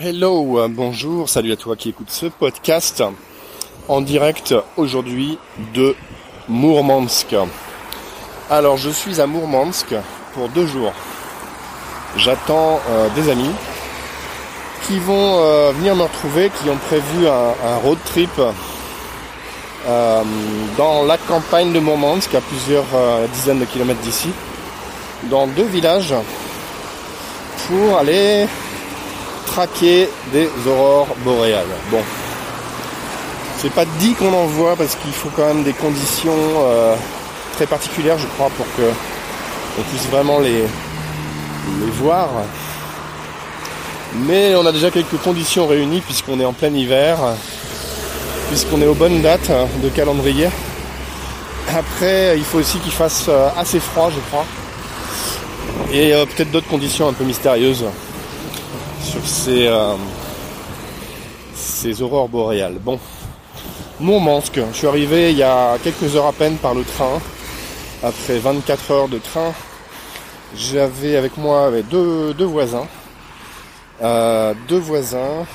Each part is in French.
Hello, euh, bonjour, salut à toi qui écoute ce podcast en direct aujourd'hui de Mourmansk. Alors je suis à Mourmansk pour deux jours. J'attends euh, des amis qui vont euh, venir me retrouver, qui ont prévu un, road trip dans la campagne de Mourmansk, à plusieurs dizaines de kilomètres d'ici, dans deux villages, pour aller traquer des aurores boréales. Bon, c'est pas dit qu'on en voit parce qu'il faut quand même des conditions euh, très particulières, je crois, pour que on puisse vraiment les, voir. Mais on a déjà quelques conditions réunies puisqu'on est en plein hiver, puisqu'on est aux bonnes dates de calendrier. Après, il faut aussi qu'il fasse euh, assez froid, je crois. Et euh, peut-être d'autres conditions un peu mystérieuses sur ces, euh, ces aurores boréales. Bon, Mourmansk, je suis arrivé il y a quelques heures à peine par le train. Après 24 heures de train, j'avais avec moi deux, voisins. Euh, deux voisins,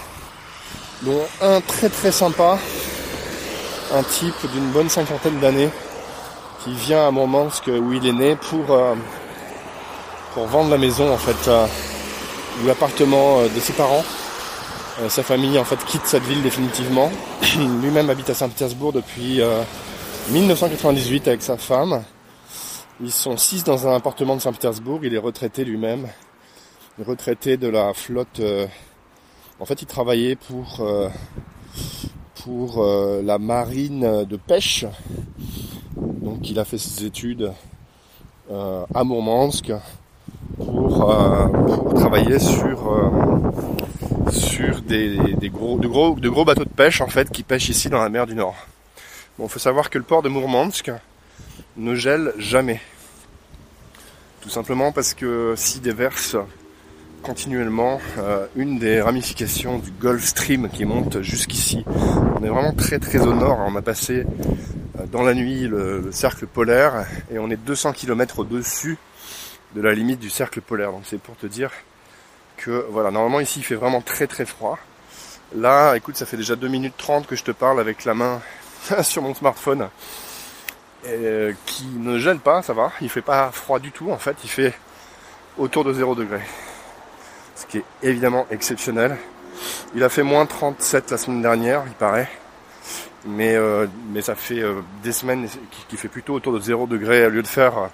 dont un très très sympa, un type d'une bonne cinquantaine d'années, qui vient à Mourmansk où il est né euh, pour vendre la maison en fait l'appartement euh, de ses parents. Euh, sa famille en fait quitte cette ville définitivement. Lui-même habite à Saint-Pétersbourg depuis 1998 euh, avec sa femme. Ils sont six dans un appartement de Saint-Pétersbourg. Il est retraité lui-même. Retraité de la flotte. En fait, il travaillait pour pour la marine de pêche. Donc, il a fait ses études à Mourmansk pour, euh, pour travailler sur euh, des, gros, de, gros, bateaux de pêche en fait qui pêchent ici dans la mer du Nord. Bon, il faut savoir que le port de Mourmansk ne gèle jamais. Tout simplement parce que s'il déverse continuellement euh, une des ramifications du Gulf Stream qui monte jusqu'ici. On est vraiment très très au nord. On a passé dans la nuit le, le cercle polaire et on est 200 km au-dessus de la limite du cercle polaire. Donc c'est pour te dire que voilà, normalement ici il fait vraiment très très froid. Là, écoute, ça fait déjà 2 minutes 30 que je te parle avec la main sur mon smartphone. Et, qui ne gèle pas, ça va. Il fait pas froid du tout en fait, il fait autour de 0 degré. Ce qui est évidemment exceptionnel. Il a fait moins 37 la semaine dernière, il paraît. Mais, euh, ça fait euh, des semaines qui, qui, fait plutôt autour de 0 degré au lieu de faire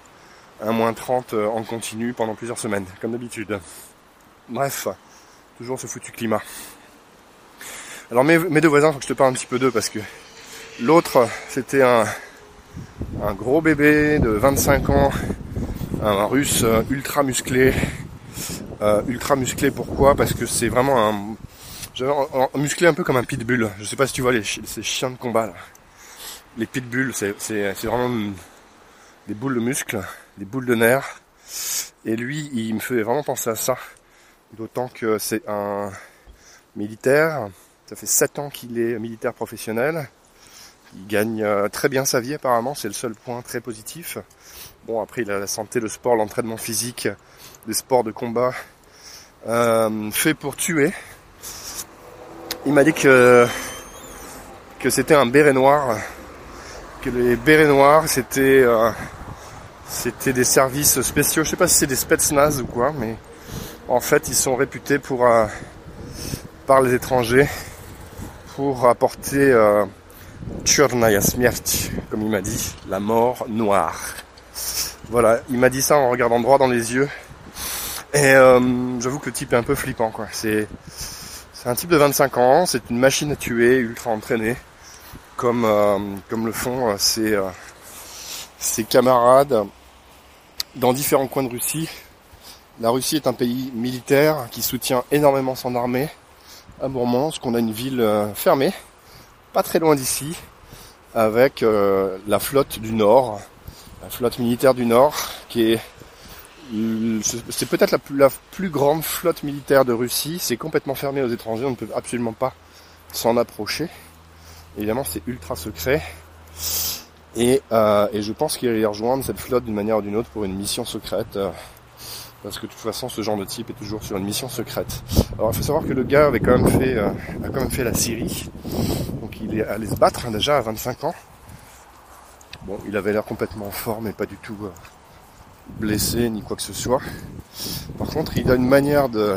un moins 30 euh, en continu pendant plusieurs semaines, comme d'habitude. Bref, toujours ce foutu climat. Alors mes, deux voisins, faut que je te parle un petit peu d'eux parce que l'autre, c'était un, un gros bébé de 25 ans, un russe euh, ultra musclé. Euh, ultra musclé pourquoi? Parce que c'est vraiment un, musclé un peu comme un pitbull. Je sais pas si tu vois les, ces chiens de combat là. Les pitbulls, c'est vraiment des boules de muscles des boules de nerfs. Et lui, il me fait vraiment penser à ça. D'autant que c'est un militaire. Ça fait 7 ans qu'il est militaire professionnel. Il gagne euh, très bien sa vie apparemment, c'est le seul point très positif. Bon après il a la santé, le sport, l'entraînement physique, des sports de combat euh, fait pour tuer. Il m'a dit que que c'était un béret noir, que les bérets noirs c'était euh, c'était des services spéciaux, je sais pas si c'est des spetsnaz ou quoi, mais en fait ils sont réputés pour euh, par les étrangers pour apporter euh, Tchurnaya comme il m'a dit, la mort noire. Voilà, il m'a dit ça en regardant droit dans les yeux. Et euh, j'avoue que le type est un peu flippant quoi. C'est c'est un type de 25 ans, c'est une machine à tuer, ultra entraînée, comme euh, comme le font ses ses camarades dans différents coins de Russie. La Russie est un pays militaire qui soutient énormément son armée. À Mourmansk, on a une ville euh, fermée, pas très loin d'ici, avec euh, la flotte du Nord, la flotte militaire du Nord, qui est c'est peut-être la plus grande flotte militaire de Russie. C'est complètement fermé aux étrangers, on ne peut absolument pas s'en approcher. Évidemment, c'est ultra secret. Et, euh, et je pense qu'il allait rejoindre cette flotte d'une manière ou d'une autre pour une mission secrète. Euh, Parce que de toute façon, ce genre de type est toujours sur une mission secrète. Alors, il faut savoir que le gars avait quand même fait, euh, a quand même fait la Syrie. Donc, il est allé se battre hein, déjà à 25 ans. Bon, il avait l'air complètement en forme et pas du tout euh, blessé ni quoi que ce soit. Par contre, il a une manière de,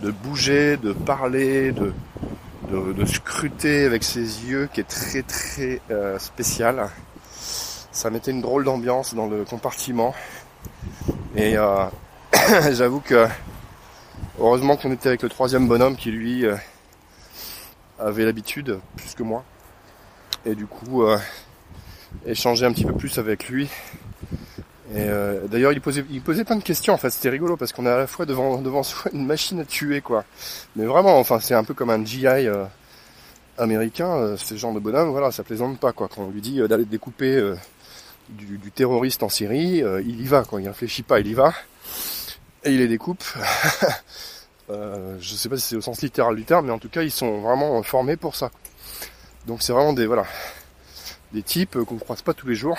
de bouger, de parler, de, de, scruter avec ses yeux qui est très très euh, spécial. Ça mettait une drôle d'ambiance dans le compartiment. Et euh, j'avoue que heureusement qu'on était avec le troisième bonhomme qui lui euh, avait l'habitude, plus que moi. Et du coup, échanger un petit peu plus avec lui. Et d'ailleurs, il posait, il posait plein de questions. En fait, c'était rigolo parce qu'on est à la fois devant devant soi une machine à tuer, quoi. Mais vraiment, enfin, c'est un peu comme un GI américain. ce genre de bonhomme, voilà, ça plaisante pas, quoi. Quand on lui dit d'aller découper du, terroriste en Syrie, euh, il y va, quand il réfléchit pas, il y va, et il les découpe. euh, je sais pas si c'est au sens littéral du terme, mais en tout cas, ils sont vraiment formés pour ça. Donc c'est vraiment des voilà des types qu'on ne croise pas tous les jours.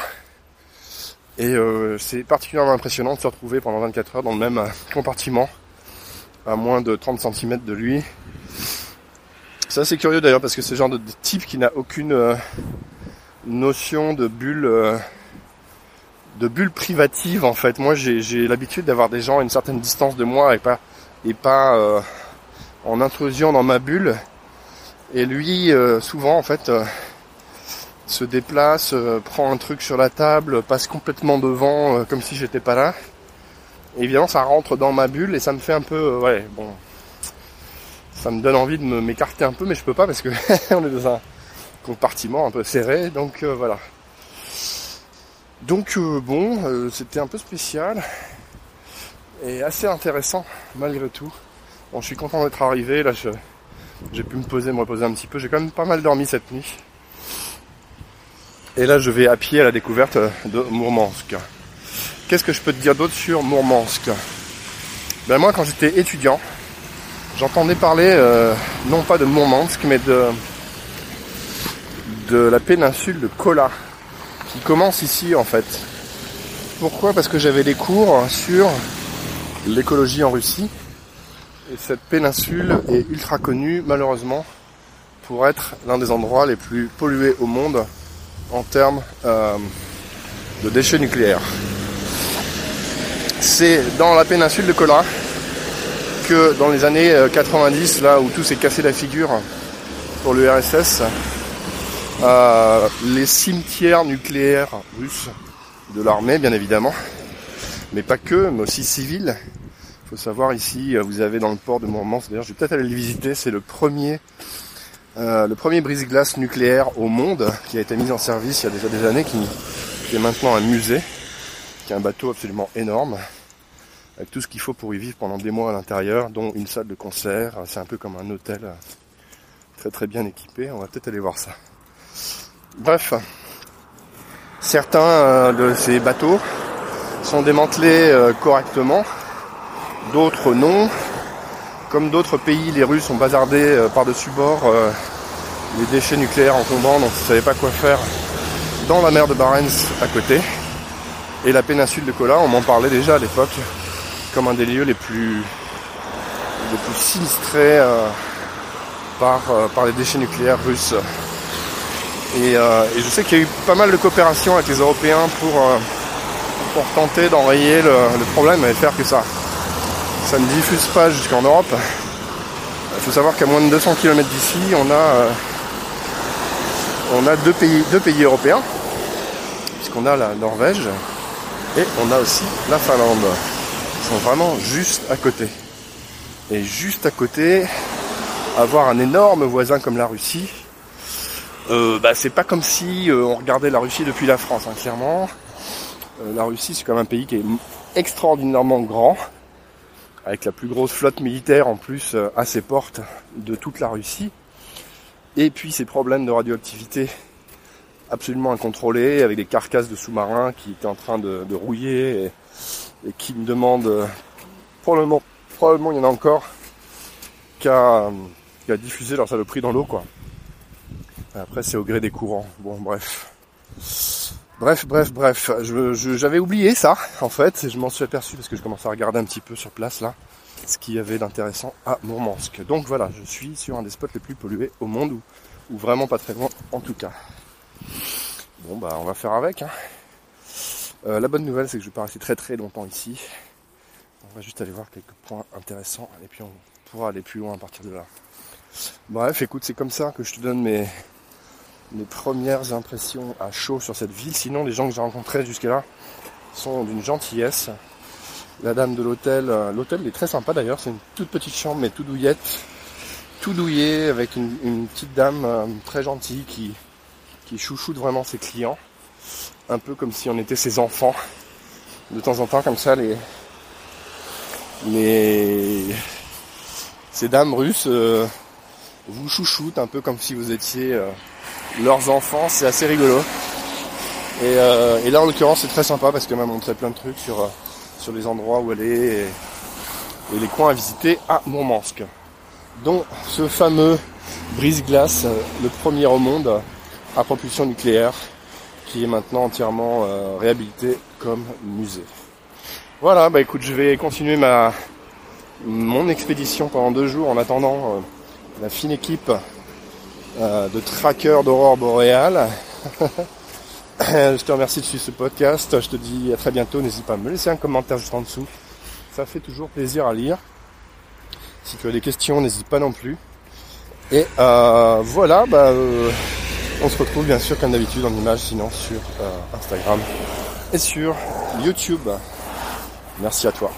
Et euh, c'est particulièrement impressionnant de se retrouver pendant 24 heures dans le même compartiment, à moins de 30 cm de lui. C'est assez curieux d'ailleurs parce que c'est le genre de, type qui n'a aucune euh, notion de bulle de bulle privative en fait. Moi j'ai l'habitude d'avoir des gens à une certaine distance de moi et pas et pas euh, en intrusion dans ma bulle. Et lui euh, souvent en fait euh, se déplace, prend un truc sur la table, passe complètement devant comme si j'étais pas là. Évidemment ça rentre dans ma bulle et ça me fait un peu ouais bon ça me donne envie de m'écarter un peu mais je peux pas parce que on est dans un compartiment un peu serré donc voilà. Donc euh, bon, euh, c'était un peu spécial et assez intéressant malgré tout. Bon, je suis content d'être arrivé. Là, j'ai pu me poser, me reposer un petit peu. J'ai quand même pas mal dormi cette nuit. Et là, je vais à pied à la découverte de Mourmansk. Qu'est-ce que je peux te dire d'autre sur Mourmansk? Ben moi, quand j'étais étudiant, j'entendais parler euh, non pas de Mourmansk, mais de de la péninsule de Kola commence ici en fait. Pourquoi? Parce que j'avais des cours sur l'écologie en Russie. Et cette péninsule est ultra connue, malheureusement, pour être l'un des endroits les plus pollués au monde en termes euh, de déchets nucléaires. C'est dans la péninsule de Kola que dans les années 90, là où tout s'est cassé la figure pour l'URSS, euh, les cimetières nucléaires russes de l'armée, bien évidemment, mais pas que, mais aussi civils. Il faut savoir ici, euh, vous avez dans le port de Mourmansk, d'ailleurs je vais peut-être aller le visiter, c'est le premier, euh, le premier brise-glace nucléaire au monde qui a été mis en service il y a déjà des années, qui, est maintenant un musée, qui est un bateau absolument énorme, avec tout ce qu'il faut pour y vivre pendant des mois à l'intérieur, dont une salle de concert, c'est un peu comme un hôtel très très bien équipé, on va peut-être aller voir ça. Bref, certains euh, de ces bateaux sont démantelés euh, correctement, d'autres non. Comme d'autres pays, les Russes ont bazardé euh, par-dessus bord les déchets nucléaires encombrants dont ils ne savaient pas quoi faire dans la mer de Barents à côté. Et la péninsule de Kola, on m'en parlait déjà à l'époque, comme un des lieux les plus, les plus sinistrés par, par les déchets nucléaires russes. Euh, et, je sais qu'il y a eu pas mal de coopération avec les Européens pour, euh, pour tenter d'enrayer le, problème et faire que ça, ça ne diffuse pas jusqu'en Europe. Il faut savoir qu'à moins de 200 km d'ici, on a, euh, on a deux, pays, deux pays européens, puisqu'on a la Norvège et on a aussi la Finlande. Ils sont vraiment juste à côté. Et juste à côté, avoir un énorme voisin comme la Russie, euh, bah, c'est pas comme si euh, on regardait la Russie depuis la France, hein, clairement. Euh, la Russie, c'est comme un pays qui est extraordinairement grand, avec la plus grosse flotte militaire en plus à ses portes de toute la Russie. Et puis ces problèmes de radioactivité absolument incontrôlés, avec des carcasses de sous-marins qui étaient en train de, rouiller et, qui me demandent, le moment, probablement il y en a encore, qu'à diffuser leur saloperie dans l'eau, quoi. Après, c'est au gré des courants. Bon, bref. Bref, bref, bref, j'avais oublié ça en fait, et je m'en suis aperçu parce que je commençais à regarder un petit peu sur place là ce qu'il y avait d'intéressant à Mourmansk. Donc voilà, je suis sur un des spots les plus pollués au monde, ou, vraiment pas très loin en tout cas. Bon bah on va faire avec. Hein. Euh, la bonne nouvelle c'est que je vais pas rester très très longtemps ici. On va juste aller voir quelques points intéressants et puis on pourra aller plus loin à partir de là. Bref, écoute, c'est comme ça que je te donne mes, mes premières impressions à chaud sur cette ville. Sinon, les gens que j'ai rencontrés jusqu'à là sont d'une gentillesse. La dame de l'hôtel, euh, l'hôtel est très sympa d'ailleurs, c'est une toute petite chambre mais tout douillette, tout douillé avec une, petite dame euh, très gentille qui, qui chouchoute vraiment ses clients, un peu comme si on était ses enfants. De temps en temps comme ça, les, les ces dames russes euh, vous chouchoutent un peu comme si vous étiez leurs enfants, c'est assez rigolo. Euh, et, là en l'occurrence c'est très sympa parce qu'elle m'a montré plein de trucs sur, euh, sur les endroits où elle est et, les coins à visiter à Mourmansk. Dont ce fameux brise-glace, euh, le premier au monde à propulsion nucléaire, qui est maintenant entièrement réhabilité comme musée. Voilà, bah écoute, je vais continuer ma mon expédition pendant deux jours en attendant la fine équipe euh, de tracker d'aurore boréale. je te remercie de suivre ce podcast. Je te dis à très bientôt. N'hésite pas à me laisser un commentaire juste en dessous. Ça fait toujours plaisir à lire. Si tu as des questions, n'hésite pas non plus. Et euh, voilà, bah, euh, on se retrouve bien sûr comme d'habitude en image, sinon sur Instagram et sur YouTube. Merci à toi.